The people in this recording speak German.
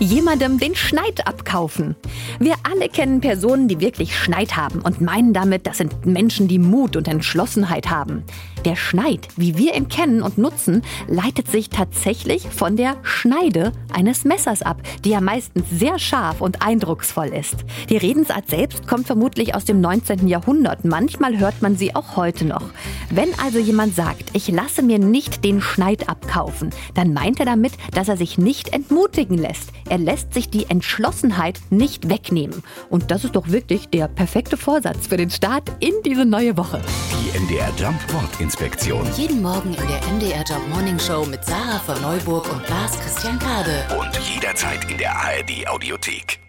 Jemandem den Schneid abkaufen. Wir alle kennen Personen, die wirklich Schneid haben und meinen damit, das sind Menschen, die Mut und Entschlossenheit haben. Der Schneid, wie wir ihn kennen und nutzen, leitet sich tatsächlich von der Schneide eines Messers ab, die ja meistens sehr scharf und eindrucksvoll ist. Die Redensart selbst kommt vermutlich aus dem 19. Jahrhundert. Manchmal hört man sie auch heute noch. Wenn also jemand sagt, ich lasse mir nicht den Schneid abkaufen, dann meint er damit, dass er sich nicht entmutigen lässt. Er lässt sich die Entschlossenheit nicht wegnehmen. Und das ist doch wirklich der perfekte Vorsatz für den Start in diese neue Woche. Die MDR Jump Wortinspektion. Jeden Morgen in der MDR Job Morning Show mit Sarah von Neuburg und Lars Christian Kade. Und jederzeit in der ARD Audiothek.